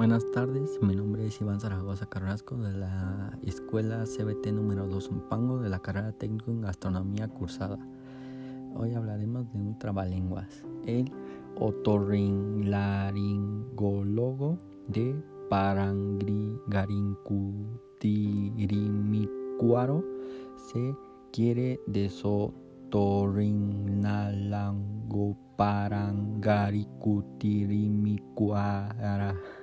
Buenas tardes, mi nombre es Iván Zaragoza Carrasco de la Escuela CBT número 2 Pango de la carrera técnico en gastronomía cursada. Hoy hablaremos de un trabalenguas, el otorrinolaringólogo de Parangarincutirimícuaro se quiere desotorrinolaringoparangaricutirimícuara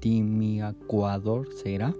desotorrinolaringaparangaricutimucuador será